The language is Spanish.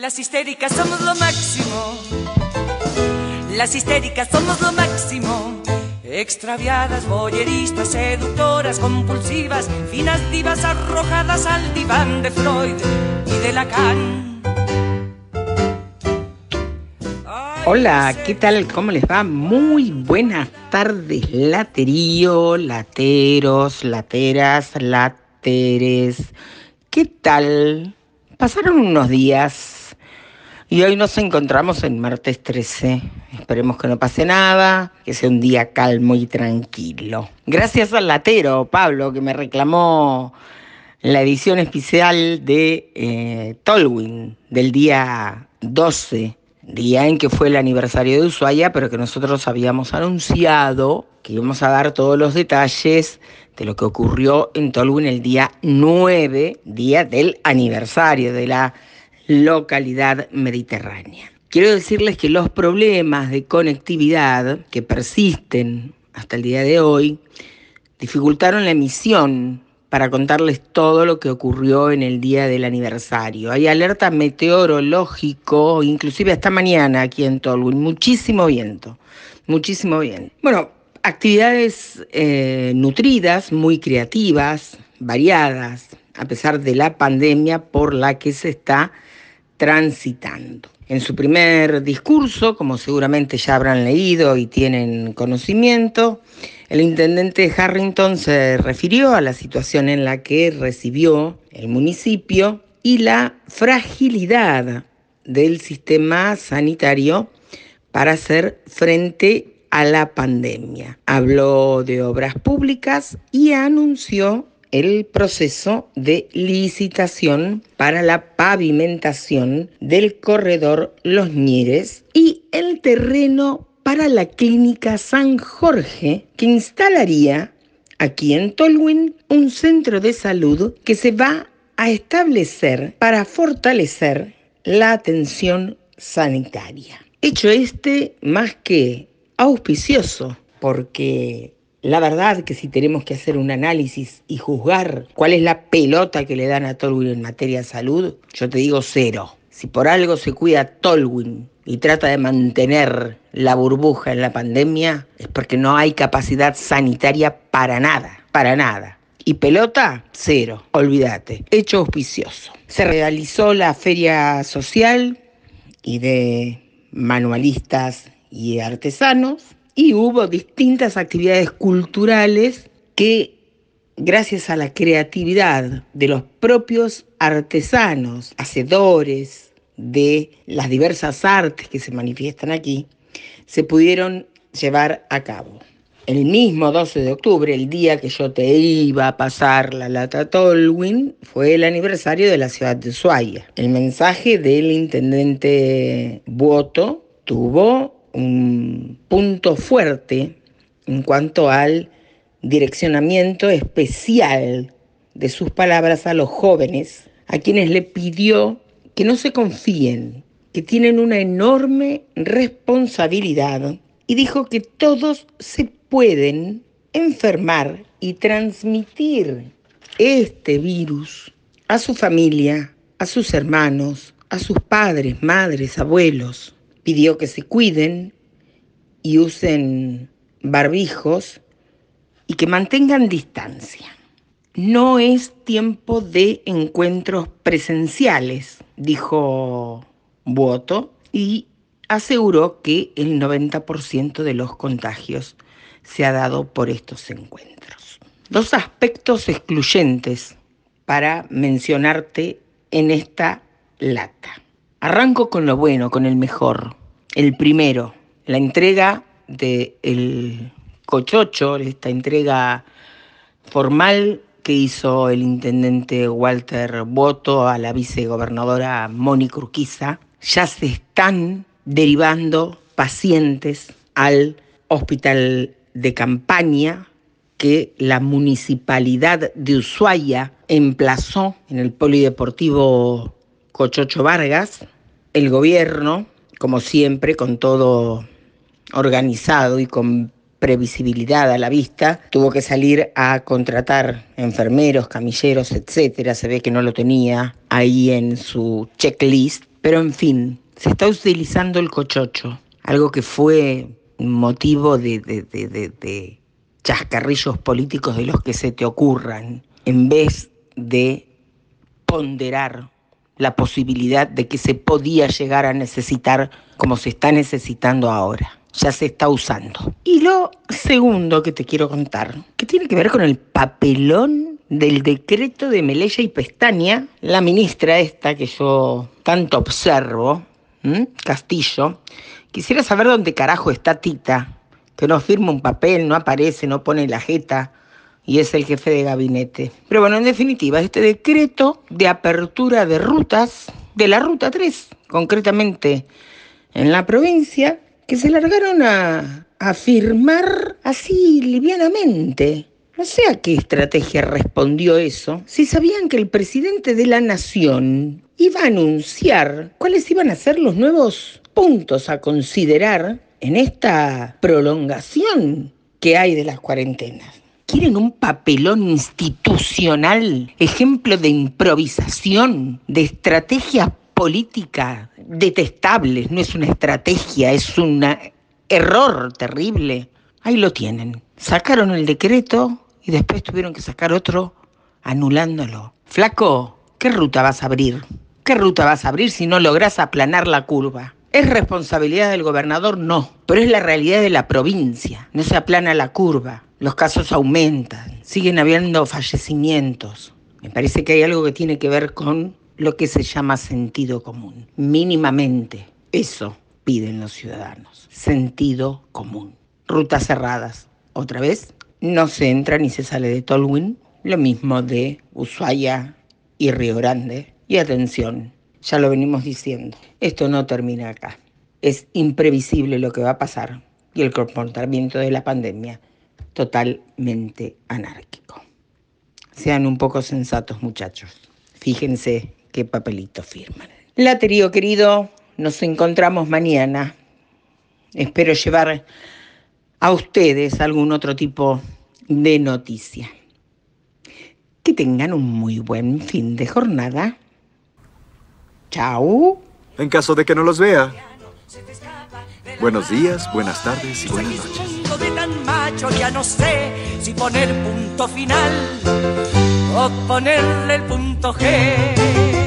Las histéricas somos lo máximo. Las histéricas somos lo máximo. Extraviadas, boyeristas, seductoras, compulsivas, finas divas arrojadas al diván de Freud y de Lacan. Hola, ¿qué tal? ¿Cómo les va? Muy buenas tardes, laterío, lateros, lateras, lateres. ¿Qué tal? Pasaron unos días y hoy nos encontramos en martes 13. Esperemos que no pase nada, que sea un día calmo y tranquilo. Gracias al latero, Pablo, que me reclamó la edición especial de eh, Tolwyn del día 12 día en que fue el aniversario de Ushuaia, pero que nosotros habíamos anunciado que íbamos a dar todos los detalles de lo que ocurrió en Tolwyn el día 9, día del aniversario de la localidad mediterránea. Quiero decirles que los problemas de conectividad que persisten hasta el día de hoy dificultaron la emisión para contarles todo lo que ocurrió en el día del aniversario. Hay alerta meteorológico, inclusive hasta mañana aquí en Tolwyn, muchísimo viento, muchísimo viento. Bueno, actividades eh, nutridas, muy creativas, variadas, a pesar de la pandemia por la que se está transitando. En su primer discurso, como seguramente ya habrán leído y tienen conocimiento, el intendente Harrington se refirió a la situación en la que recibió el municipio y la fragilidad del sistema sanitario para hacer frente a la pandemia. Habló de obras públicas y anunció el proceso de licitación para la pavimentación del corredor Los Ñires y el terreno para la clínica San Jorge que instalaría aquí en Tolwyn un centro de salud que se va a establecer para fortalecer la atención sanitaria. Hecho este más que auspicioso, porque la verdad que si tenemos que hacer un análisis y juzgar cuál es la pelota que le dan a Tolwyn en materia de salud, yo te digo cero. Si por algo se cuida Tolwyn y trata de mantener la burbuja en la pandemia, es porque no hay capacidad sanitaria para nada, para nada. Y pelota, cero, olvídate. Hecho auspicioso. Se realizó la feria social y de manualistas y artesanos y hubo distintas actividades culturales que gracias a la creatividad de los propios artesanos, hacedores, de las diversas artes que se manifiestan aquí, se pudieron llevar a cabo. El mismo 12 de octubre, el día que yo te iba a pasar la lata Tolwyn, fue el aniversario de la ciudad de Ushuaia. El mensaje del intendente Buoto tuvo un punto fuerte en cuanto al direccionamiento especial de sus palabras a los jóvenes, a quienes le pidió que no se confíen, que tienen una enorme responsabilidad y dijo que todos se pueden enfermar y transmitir este virus a su familia, a sus hermanos, a sus padres, madres, abuelos. Pidió que se cuiden y usen barbijos y que mantengan distancia. No es tiempo de encuentros presenciales, dijo Buoto, y aseguró que el 90% de los contagios se ha dado por estos encuentros. Dos aspectos excluyentes para mencionarte en esta lata. Arranco con lo bueno, con el mejor. El primero, la entrega del el cochocho, esta entrega formal que hizo el intendente Walter Boto a la vicegobernadora Mónica Urquiza, ya se están derivando pacientes al hospital de campaña que la municipalidad de Ushuaia emplazó en el polideportivo Cochocho Vargas. El gobierno, como siempre, con todo organizado y con previsibilidad a la vista, tuvo que salir a contratar enfermeros, camilleros, etcétera. Se ve que no lo tenía ahí en su checklist Pero en fin, se está utilizando el cochocho, algo que fue motivo de, chascarrillos políticos de los que se te ocurran, en vez de ponderar la posibilidad de que se podía llegar a necesitar como se está necesitando ahora. Ya se está usando. Y lo segundo que te quiero contar, que tiene que ver con el papelón del decreto de Melella y Pestaña, la ministra esta que yo tanto observo, Castillo, quisiera saber dónde carajo está Tita, que no firma un papel, no aparece, no pone la jeta y es el jefe de gabinete. Pero bueno, en definitiva, este decreto de apertura de rutas, de la ruta 3, concretamente en la provincia, que se largaron a, a firmar así livianamente. No sé a qué estrategia respondió eso, si sabían que el presidente de la nación iba a anunciar cuáles iban a ser los nuevos puntos a considerar en esta prolongación que hay de las cuarentenas. Quieren un papelón institucional, ejemplo de improvisación, de estrategia política detestables, no es una estrategia, es un error terrible. Ahí lo tienen. Sacaron el decreto y después tuvieron que sacar otro anulándolo. Flaco, ¿qué ruta vas a abrir? ¿Qué ruta vas a abrir si no logras aplanar la curva? ¿Es responsabilidad del gobernador? No, pero es la realidad de la provincia. No se aplana la curva, los casos aumentan, siguen habiendo fallecimientos. Me parece que hay algo que tiene que ver con lo que se llama sentido común. Mínimamente, eso piden los ciudadanos. Sentido común. Rutas cerradas. Otra vez, no se entra ni se sale de Tolwyn. Lo mismo de Ushuaia y Río Grande. Y atención, ya lo venimos diciendo, esto no termina acá. Es imprevisible lo que va a pasar y el comportamiento de la pandemia totalmente anárquico. Sean un poco sensatos muchachos. Fíjense qué papelito firman. Laterío querido, nos encontramos mañana. Espero llevar a ustedes algún otro tipo de noticia. Que tengan un muy buen fin de jornada. Chao. En caso de que no los vea. Buenos días, buenas tardes y buenas noches. De tan macho ya no sé si poner punto final o ponerle el punto G.